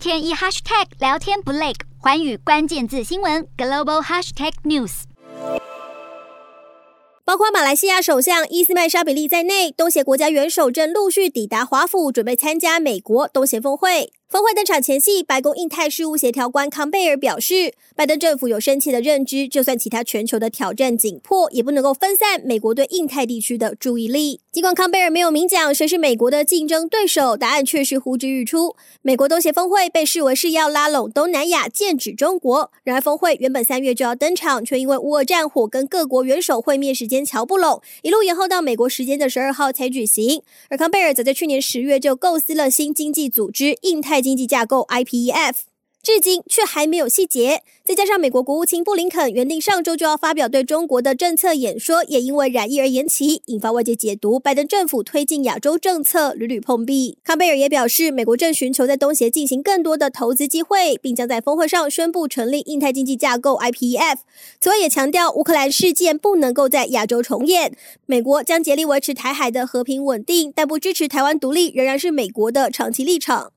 天一 hashtag 聊天不累，环宇关键字新闻 global hashtag news。包括马来西亚首相伊斯迈沙比利在内，东协国家元首正陆续抵达华府，准备参加美国东协峰会。峰会登场前夕，白宫印太事务协调官康贝尔表示，拜登政府有深切的认知，就算其他全球的挑战紧迫，也不能够分散美国对印太地区的注意力。尽管康贝尔没有明讲谁是美国的竞争对手，答案却是呼之欲出。美国东协峰会被视为是要拉拢东南亚，剑指中国。然而，峰会原本三月就要登场，却因为乌俄战火跟各国元首会面时间瞧不拢，一路延后到美国时间的十二号才举行。而康贝尔则在去年十月就构思了新经济组织印太经济架构 IPEF，至今却还没有细节。再加上美国国务卿布林肯原定上周就要发表对中国的政策演说，也因为染疫而延期，引发外界解读拜登政府推进亚洲政策屡屡碰壁。康贝尔也表示，美国正寻求在东协进行更多的投资机会，并将在峰会上宣布成立印太经济架构 IPEF。此外，也强调乌克兰事件不能够在亚洲重演，美国将竭力维持台海的和平稳定，但不支持台湾独立仍然是美国的长期立场。